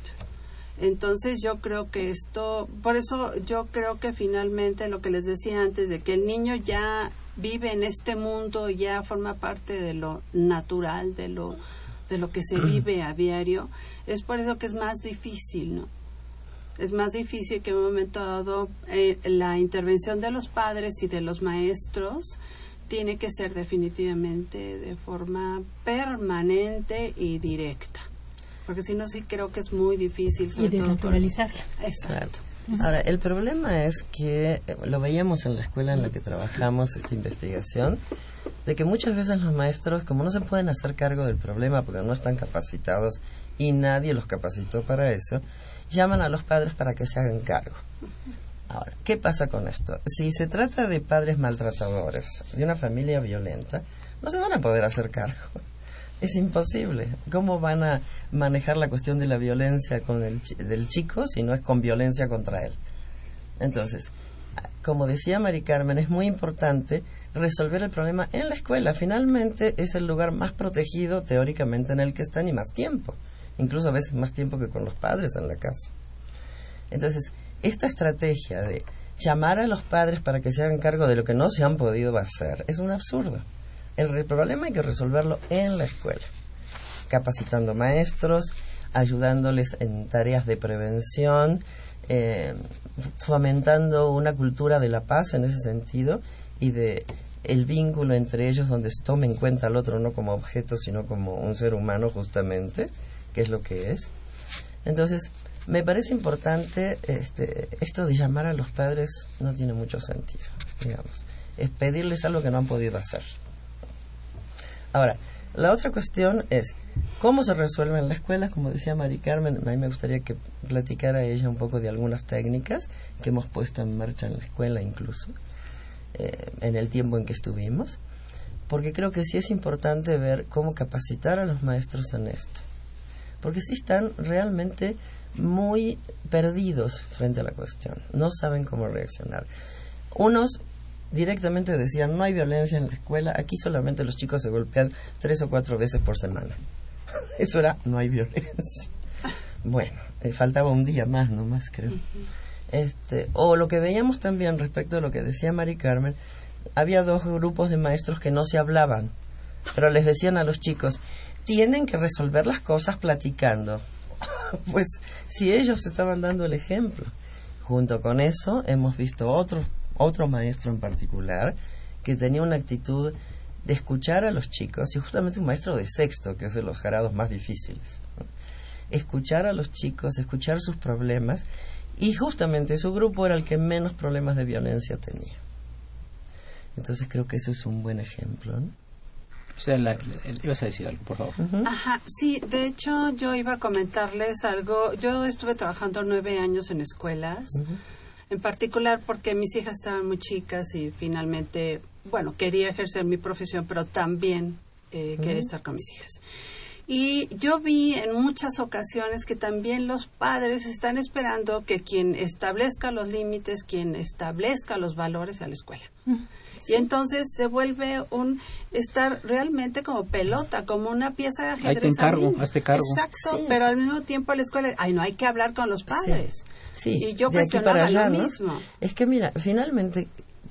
Entonces yo creo que esto, por eso yo creo que finalmente lo que les decía antes de que el niño ya vive en este mundo, ya forma parte de lo natural, de lo de lo que se vive a diario, es por eso que es más difícil, ¿no? Es más difícil que en un momento dado eh, la intervención de los padres y de los maestros tiene que ser definitivamente de forma permanente y directa. Porque si no, sí creo que es muy difícil. sobre por- desnaturalizarla. Exacto. Ahora, el problema es que eh, lo veíamos en la escuela en la que trabajamos esta investigación, de que muchas veces los maestros, como no se pueden hacer cargo del problema porque no están capacitados y nadie los capacitó para eso, llaman a los padres para que se hagan cargo. Ahora, ¿qué pasa con esto? Si se trata de padres maltratadores, de una familia violenta, no se van a poder hacer cargo. Es imposible. ¿Cómo van a manejar la cuestión de la violencia con el del chico si no es con violencia contra él? Entonces, como decía Mari Carmen, es muy importante resolver el problema en la escuela. Finalmente es el lugar más protegido teóricamente en el que están y más tiempo. Incluso a veces más tiempo que con los padres en la casa. Entonces, esta estrategia de llamar a los padres para que se hagan cargo de lo que no se han podido hacer es un absurdo. El problema hay que resolverlo en la escuela, capacitando maestros, ayudándoles en tareas de prevención, eh, fomentando una cultura de la paz en ese sentido y de el vínculo entre ellos donde se tome en cuenta al otro no como objeto sino como un ser humano justamente que es lo que es entonces me parece importante este, esto de llamar a los padres no tiene mucho sentido digamos. Es pedirles algo que no han podido hacer. Ahora la otra cuestión es cómo se resuelve en la escuela, como decía Mari Carmen, a mí me gustaría que platicara ella un poco de algunas técnicas que hemos puesto en marcha en la escuela incluso, eh, en el tiempo en que estuvimos, porque creo que sí es importante ver cómo capacitar a los maestros en esto, porque sí están realmente muy perdidos frente a la cuestión, no saben cómo reaccionar. Unos directamente decían no hay violencia en la escuela, aquí solamente los chicos se golpean tres o cuatro veces por semana. Eso era no hay violencia. Bueno, eh, faltaba un día más nomás creo. Este, o lo que veíamos también respecto a lo que decía Mari Carmen, había dos grupos de maestros que no se hablaban, pero les decían a los chicos, tienen que resolver las cosas platicando. pues si ellos estaban dando el ejemplo. Junto con eso hemos visto otros otro maestro en particular que tenía una actitud de escuchar a los chicos, y justamente un maestro de sexto, que es de los jarados más difíciles. Escuchar a los chicos, escuchar sus problemas, y justamente su grupo era el que menos problemas de violencia tenía. Entonces creo que eso es un buen ejemplo. ¿no? La, ibas a decir algo, por favor. Ajá, sí, de hecho yo iba a comentarles algo. Yo estuve trabajando nueve años en escuelas en particular porque mis hijas estaban muy chicas y finalmente, bueno, quería ejercer mi profesión, pero también eh, quería estar con mis hijas. Y yo vi en muchas ocasiones que también los padres están esperando que quien establezca los límites, quien establezca los valores a la escuela. Y entonces se vuelve un estar realmente como pelota, como una pieza de ajedrez. Ahí te encargo, hazte cargo. Exacto, pero al mismo tiempo la escuela, ay, no hay que hablar con los padres. Sí, y yo de aquí para allá, lo ¿no? mismo. Es que mira, finalmente,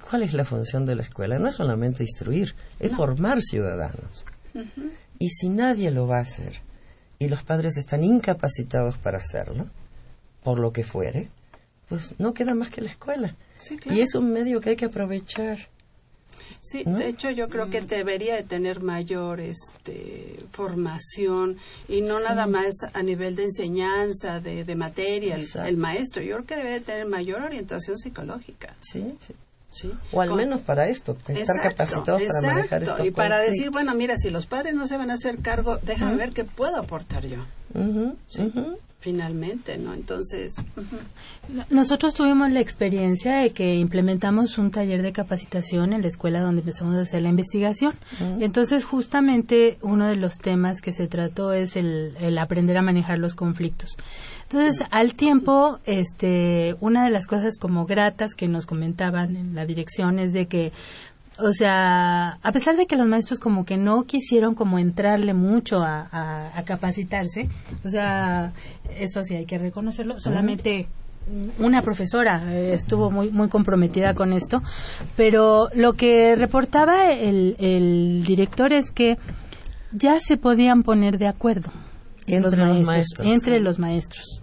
¿cuál es la función de la escuela? No es solamente instruir, es formar ciudadanos. Y si nadie lo va a hacer y los padres están incapacitados para hacerlo, por lo que fuere, pues no queda más que la escuela. Sí, claro. Y es un medio que hay que aprovechar. Sí, ¿no? de hecho yo creo que debería de tener mayor este, formación y no nada más a nivel de enseñanza, de, de materia, el, maestro. Yo creo que debe de tener mayor orientación psicológica. Sí, sí. ¿sí? O al Con- menos para esto, estar Exacto, capacitados para manejar Y para decir, bueno, mira, si los padres no se van a hacer cargo, déjame ver qué puedo aportar yo. Sí. Finalmente, ¿no? Entonces. Nosotros tuvimos la experiencia de que implementamos un taller de capacitación en la escuela donde empezamos a hacer la investigación. Entonces, justamente uno de los temas que se trató es el, el aprender a manejar los conflictos. Entonces, al tiempo, este, una de las cosas como gratas que nos comentaban en la dirección es de que o sea, a pesar de que los maestros como que no quisieron como entrarle mucho a, a- a capacitarse, o sea, eso sí hay que reconocerlo, solamente una profesora eh, estuvo muy muy comprometida con esto, pero lo que reportaba el, el director es que ya se podían poner de acuerdo Entre los maestros, maestros, entre sí. los maestros.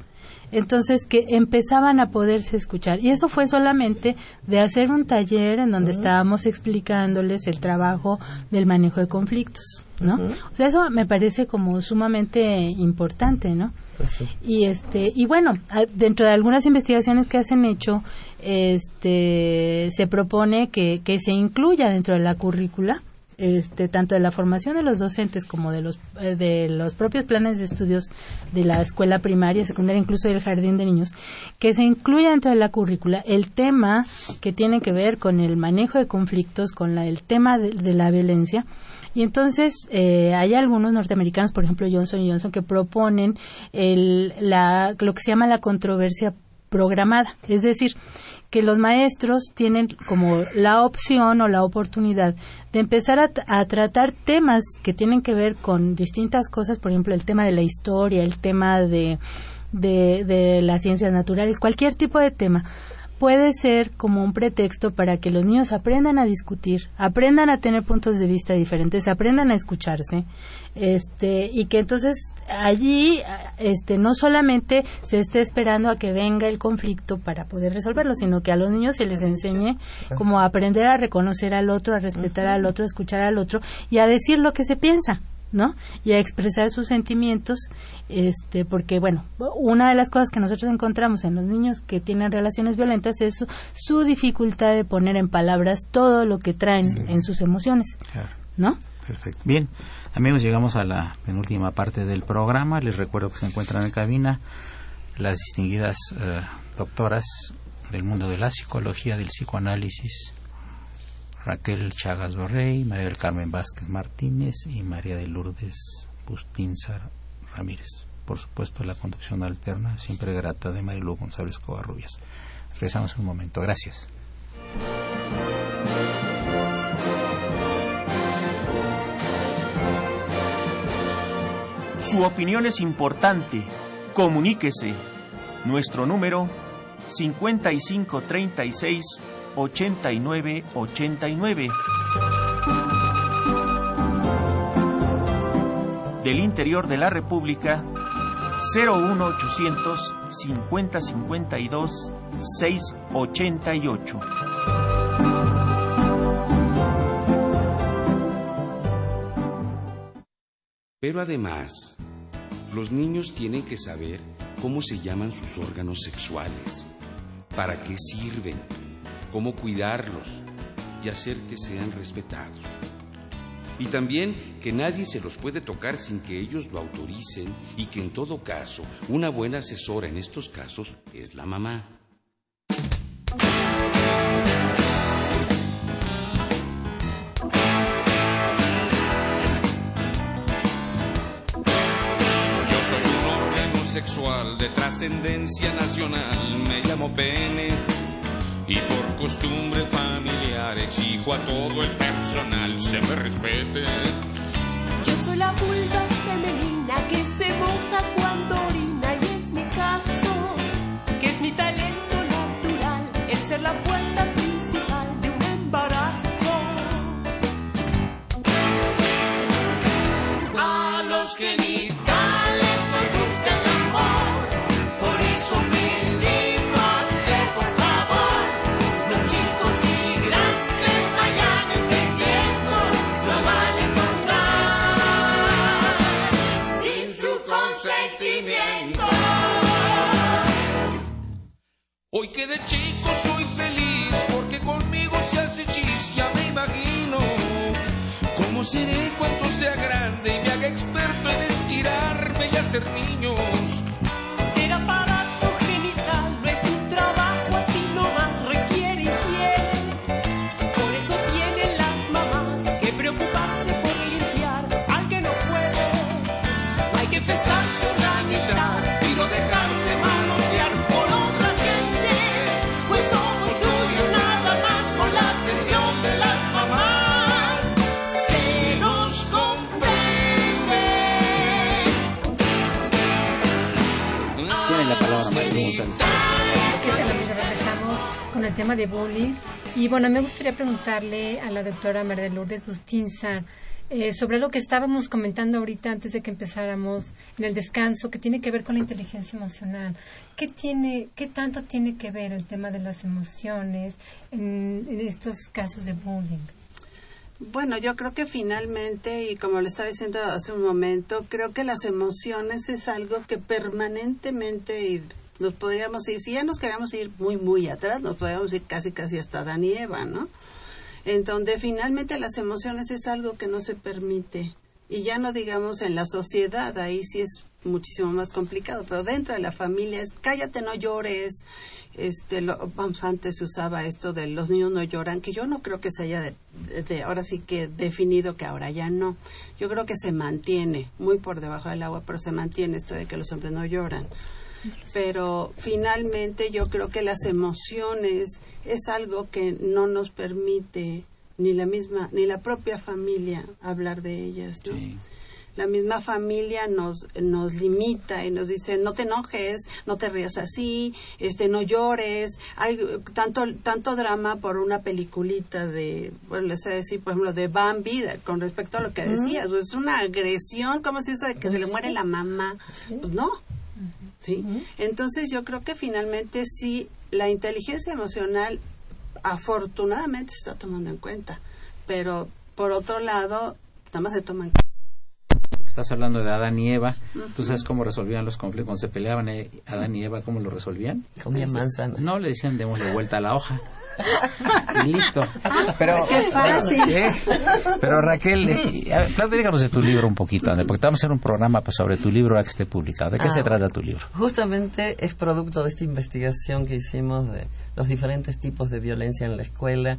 Entonces que empezaban a poderse escuchar. Y eso fue solamente de hacer un taller en donde estábamos explicándoles el trabajo del manejo de conflictos, ¿no? O sea, eso me parece como sumamente importante, ¿no? Pues sí. Y este y bueno, dentro de algunas investigaciones que han hecho, este se propone que, que se incluya dentro de la currícula este tanto de la formación de los docentes como de los eh, de los propios planes de estudios de la escuela primaria, secundaria, incluso del jardín de niños, que se incluya dentro de la currícula el tema que tiene que ver con el manejo de conflictos, con la- el tema de, de la violencia. Y entonces eh, hay algunos norteamericanos, por ejemplo Johnson Johnson, que proponen el, la, lo que se llama la controversia programada, es decir, que los maestros tienen como la opción o la oportunidad de empezar a, tratar temas que tienen que ver con distintas cosas, por ejemplo, el tema de la historia, el tema de, de las ciencias naturales, cualquier tipo de tema, puede ser como un pretexto para que los niños aprendan a discutir, aprendan a tener puntos de vista diferentes, aprendan a escucharse, este, y que entonces allí, este, no solamente se esté esperando a que venga el conflicto para poder resolverlo, sino que a los niños se les enseñe como a aprender a reconocer al otro, a respetar al otro, a escuchar al otro y a decir lo que se piensa. ¿No? Y a expresar sus sentimientos, este, porque bueno, una de las cosas que nosotros encontramos en los niños que tienen relaciones violentas es su, su dificultad de poner en palabras todo lo que traen en sus emociones, ¿no? Perfecto. Bien, amigos, llegamos a la penúltima parte del programa. Les recuerdo que se encuentran en cabina las distinguidas eh, doctoras del mundo de la psicología, del psicoanálisis, Raquel Chagas Borrey, María del Carmen Vázquez Martínez y María de Lourdes Bustinzar Ramírez. Por supuesto, la conducción alterna, siempre grata, de Marilu González Covarrubias. Regresamos en un momento. Gracias. Su opinión es importante. Comuníquese. Nuestro número 5536 8989. Del interior de la República 01800 5052 688. Pero además, los niños tienen que saber cómo se llaman sus órganos sexuales, para qué sirven, cómo cuidarlos y hacer que sean respetados. Y también que nadie se los puede tocar sin que ellos lo autoricen y que en todo caso una buena asesora en estos casos es la mamá. Yo soy un sexual de trascendencia nacional, me llamo pene y por costumbre familiar exijo a todo el personal se me respete. Yo soy la vulva femenina que se moja cuando orina y es mi caso, que es mi talento natural, el ser la puerta principal de un embarazo. A los genitales Hoy que de chico soy feliz porque conmigo se hace chis, ya me imagino cómo seré cuando sea grande y me haga experto en estirarme y hacer niños. María González. ¿Qué tal, amigos? Regresamos con el tema de bullying. Y bueno, me gustaría preguntarle a la doctora María de Lourdes Bustinzar eh, sobre lo que estábamos comentando ahorita antes de que empezáramos en el descanso, que tiene que ver con la inteligencia emocional. ¿Qué, tiene, qué tanto tiene que ver el tema de las emociones en, en estos casos de bullying? Bueno, yo creo que finalmente, y como le estaba diciendo hace un momento, creo que las emociones es algo que permanentemente y nos podríamos ir, si ya nos queríamos ir muy, muy atrás, nos podríamos ir casi, casi hasta Adán y Eva, ¿no? En donde finalmente las emociones es algo que no se permite. Y ya no digamos en la sociedad, ahí sí es muchísimo más complicado, pero dentro de la familia es cállate, no llores. Este, lo- vamos, antes se usaba esto de los niños no lloran, que yo no creo que se haya, de- ahora sí que definido que ahora ya no. Yo creo que se mantiene, muy por debajo del agua, pero se mantiene esto de que los hombres no lloran. Pero finalmente yo creo que las emociones es algo que no nos permite ni la misma, ni la propia familia hablar de ellas, ¿no? la misma familia nos nos limita y nos dice no te enojes no te rías así este no llores hay tanto tanto drama por una peliculita de bueno les voy a decir por ejemplo de Bambi de- con respecto a lo que decías pues, es una agresión cómo es eso de que se le muere la mamá. Pues no sí entonces yo creo que finalmente sí la inteligencia emocional afortunadamente se está tomando en cuenta pero por otro lado nada más se toma en cuenta Estás hablando de Adán y Eva. ¿Tú Ujú. sabes cómo resolvían los conflictos? Cuando se peleaban eh, Adán y Eva, ¿cómo lo resolvían? Comían manzanas. No, le decían, démosle vuelta a la hoja. Listo. Pero, qué fácil. ¿eh? Pero Raquel, eh, platícanos de tu libro un poquito, Ande, porque te vamos a hacer un programa pues, sobre tu libro a que esté publicado. ¿De qué Ah, se trata tu libro? Justamente es producto de esta investigación que hicimos de los diferentes tipos de violencia en la escuela,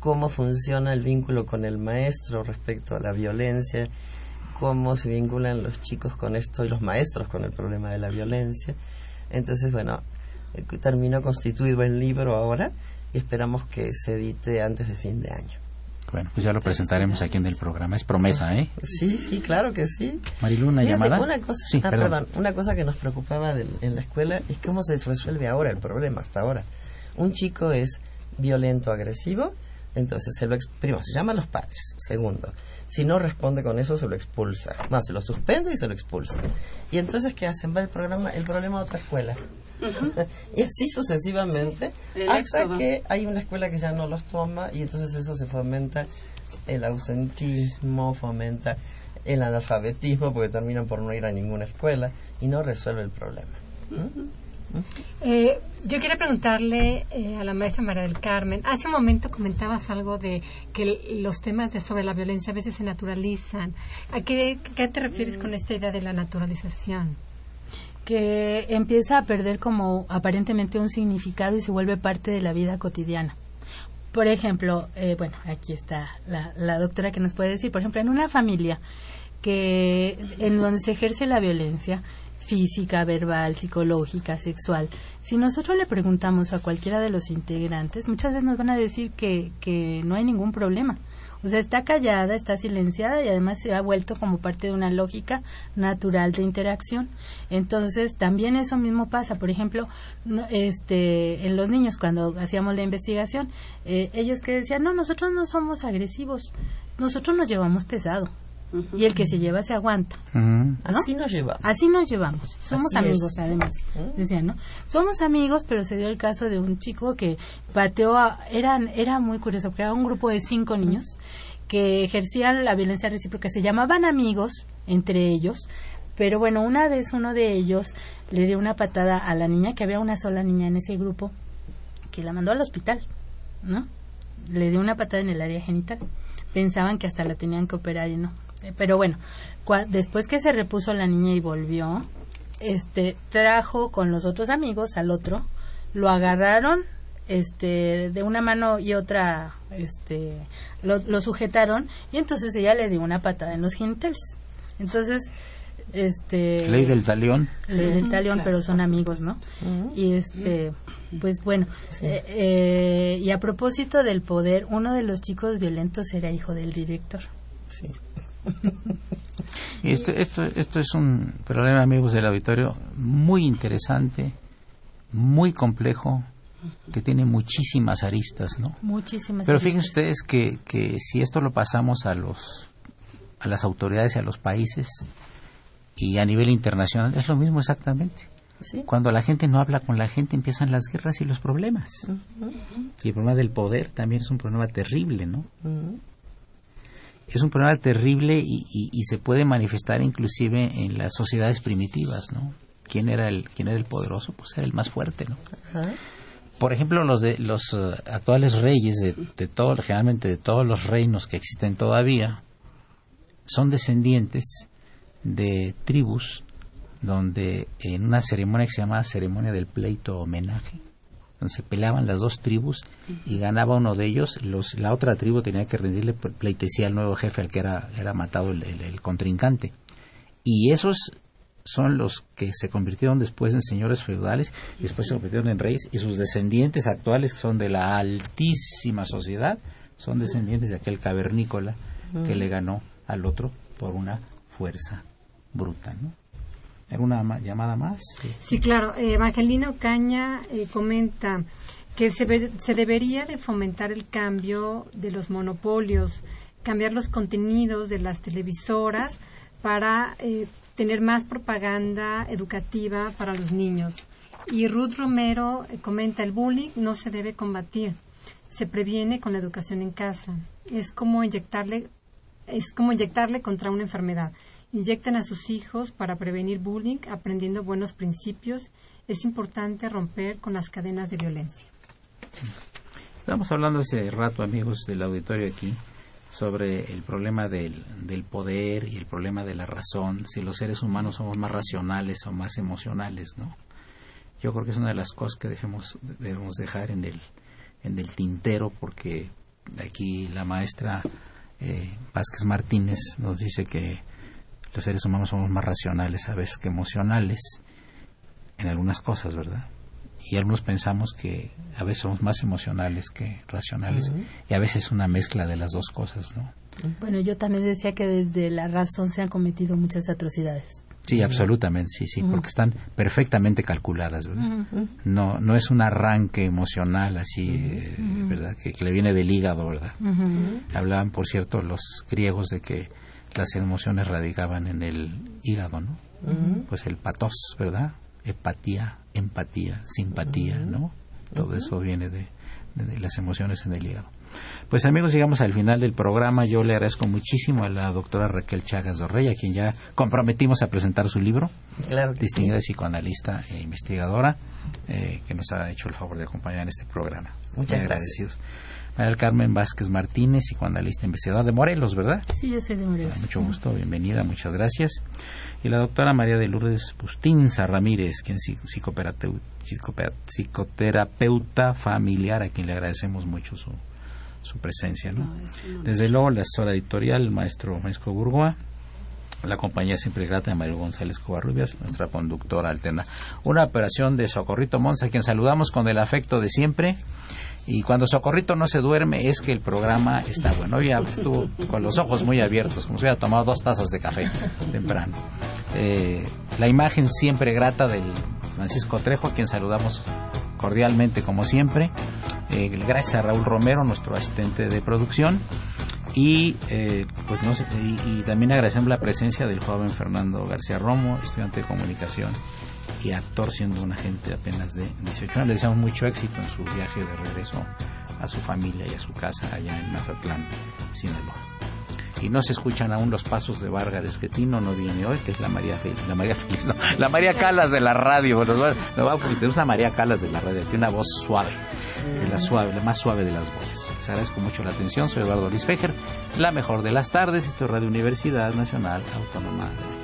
cómo funciona el vínculo con el maestro respecto a la violencia, cómo se vinculan los chicos con esto y los maestros con el problema de la violencia. Entonces, bueno, eh, terminó constituido el libro ahora y esperamos que se edite antes de fin de año. Bueno, pues ya lo presentaremos aquí en el programa. Es promesa, ¿eh? Sí, sí, claro que sí. Marilu, una Fíjate, llamada. Una cosa, Sí, ah, perdón. perdón, una cosa que nos preocupaba del- en la escuela es cómo se resuelve ahora el problema, hasta ahora. Un chico es violento, agresivo, entonces se lo primero se llama a los padres. Segundo, si no responde con eso se lo expulsa. No, se lo suspende y se lo expulsa. Y entonces qué hacen? Va el programa, el problema a otra escuela. y así sucesivamente hasta éxodo. que hay una escuela que ya no los toma y entonces eso se fomenta el ausentismo, fomenta el analfabetismo porque terminan por no ir a ninguna escuela y no resuelve el problema. Eh, yo quería preguntarle eh, a la maestra María del Carmen, hace un momento comentabas algo de que los temas de sobre la violencia a veces se naturalizan. ¿A qué, qué te refieres con esta idea de la naturalización? que empieza a perder como aparentemente un significado y se vuelve parte de la vida cotidiana. Por ejemplo, eh, bueno, aquí está la, la doctora que nos puede decir, por ejemplo, en una familia que en donde se ejerce la violencia física, verbal, psicológica, sexual, si nosotros le preguntamos a cualquiera de los integrantes, muchas veces nos van a decir que, que no hay ningún problema. O sea, está callada, está silenciada y además se ha vuelto como parte de una lógica natural de interacción. Entonces, también eso mismo pasa. Por ejemplo, este, en los niños, cuando hacíamos la investigación, eh, ellos que decían, no, nosotros no somos agresivos, nosotros nos llevamos pesado. Y el que se lleva se aguanta. ¿no? Así nos llevamos. Así nos llevamos. Somos Así es. amigos, además. Decían, ¿no? Somos amigos, pero se dio el caso de un chico que pateó a... Eran, era muy curioso, porque era un grupo de cinco niños que ejercían la violencia recíproca. Se llamaban amigos entre ellos, pero bueno, una vez uno de ellos le dio una patada a la niña, que había una sola niña en ese grupo, que la mandó al hospital, ¿no? Le dio una patada en el área genital. Pensaban que hasta la tenían que operar y no. Eh, Pero bueno, cua- después que se repuso la niña y volvió, este trajo con los otros amigos al otro, lo agarraron este de una mano y otra este lo, lo sujetaron y entonces ella le dio una patada en los genitales. Entonces este Ley del talión. ley del talión, pero son amigos, ¿no? Y este, pues bueno, eh, eh, y a propósito del poder, uno de los chicos violentos era hijo del director. Sí. Y esto, esto, esto es un problema, amigos del auditorio, muy interesante, muy complejo, que tiene muchísimas aristas, ¿no? Muchísimas. Pero aristas. fíjense ustedes que, que si esto lo pasamos a los a las autoridades y a los países y a nivel internacional es lo mismo exactamente. Cuando la gente no habla con la gente empiezan las guerras y los problemas. Y el problema del poder también es un problema terrible, ¿no? Es un problema terrible y, y- y se puede manifestar inclusive en las sociedades primitivas, ¿no? ¿Quién era el, quién era el poderoso? Pues era el más fuerte, ¿no? por ejemplo, los de los eh, actuales reyes de, de todo, generalmente de todos los reinos que existen todavía, son descendientes de tribus donde en una ceremonia que se llama ceremonia del pleito homenaje, donde se peleaban las dos tribus y ganaba uno de ellos, los, la otra tribu tenía que rendirle ple- pleitesía al nuevo jefe al que era, era matado el, el- el contrincante. Y esos son los que se convirtieron después en señores feudales después se convirtieron en reyes y sus descendientes actuales que son de la altísima sociedad son descendientes de aquel cavernícola que le ganó al otro por una fuerza bruta, ¿no? ¿Alguna ma- llamada más? Sí, claro. Eh, Evangelino Caña eh, comenta que se, se debería de fomentar el cambio de los monopolios, cambiar los contenidos de las televisoras para eh, tener más propaganda educativa para los niños. Y Ruth Romero eh, comenta el bullying no se debe combatir, se previene con la educación en casa. Es como inyectarle es como inyectarle contra una enfermedad. Inyectan a sus hijos para prevenir bullying, aprendiendo buenos principios. Es importante romper con las cadenas de violencia. Estamos hablando hace rato, amigos del auditorio aquí, sobre el problema del, del poder y el problema de la razón, si los seres humanos somos más racionales o más emocionales, ¿no? Yo creo que es una de las cosas que dejemos, debemos dejar en el, en el tintero, porque aquí la maestra eh, Vázquez Martínez nos dice que los seres humanos somos más racionales a veces que emocionales en algunas cosas, ¿verdad? Y algunos pensamos que a veces somos más emocionales que racionales y a veces una mezcla de las dos cosas, ¿no? Bueno, yo también decía que desde la razón se han cometido muchas atrocidades. Sí, absolutamente, sí, sí, porque están perfectamente calculadas, ¿verdad? No, no es un arranque emocional así, eh. ¿verdad? Que, que le viene del hígado, ¿verdad? Hablaban, por cierto, los griegos de que las emociones radicaban en el hígado, ¿no? Pues el patos, ¿verdad? Hepatía, empatía, simpatía, ¿no? Todo eso viene de, de- de las emociones en el hígado. Pues amigos, llegamos al final del programa. Yo le agradezco muchísimo a la doctora Raquel Chagas Dorrey, a quien ya comprometimos a presentar su libro. Claro Distinguida psicoanalista e investigadora, eh, que nos ha hecho el favor de acompañar en este programa. Muchas Muy gracias. agradecidos. María del Carmen Vázquez Martínez, psicoanalista investigadora de Morelos, ¿verdad? Sí, yo soy de Morelos. Mucho gusto, bienvenida, muchas gracias. Y la doctora María de Lourdes Bustinza Ramírez, quien es psicoterapeuta familiar, a quien le agradecemos mucho su, su presencia. ¿no? Desde luego, la asesora editorial, el maestro Maestro Burgoa, la compañía siempre grata de Mario González Covarrubias, nuestra conductora alterna. Una operación de Socorrito Monza, a quien saludamos con el afecto de siempre. Y cuando Socorrito no se duerme es que el programa está bueno. Hoy estuvo con los ojos muy abiertos, como si hubiera tomado dos tazas de café temprano. Eh, la imagen siempre grata del Francisco Trejo, a quien saludamos cordialmente como siempre. Eh, gracias a Raúl Romero, nuestro asistente de producción. Y, eh, pues no sé, y también agradecemos la presencia del joven Fernando García Romo, estudiante de comunicación y actor, siendo un agente apenas de 18 años. Le deseamos mucho éxito en su viaje de regreso a su familia y a su casa allá en Mazatlán, Sinaloa. Y no se escuchan aún los pasos de Vargas de Esquetino, no viene hoy, que es la María Feliz, la María Feliz, no, la María Calas de la radio. Va, nos va porque tenemos una María Calas de la radio, tiene una voz suave, que la suave, la más suave de las voces. Les agradezco mucho la atención, soy Eduardo Luis Fejer, la mejor de las tardes, esto es Radio Universidad Nacional Autónoma de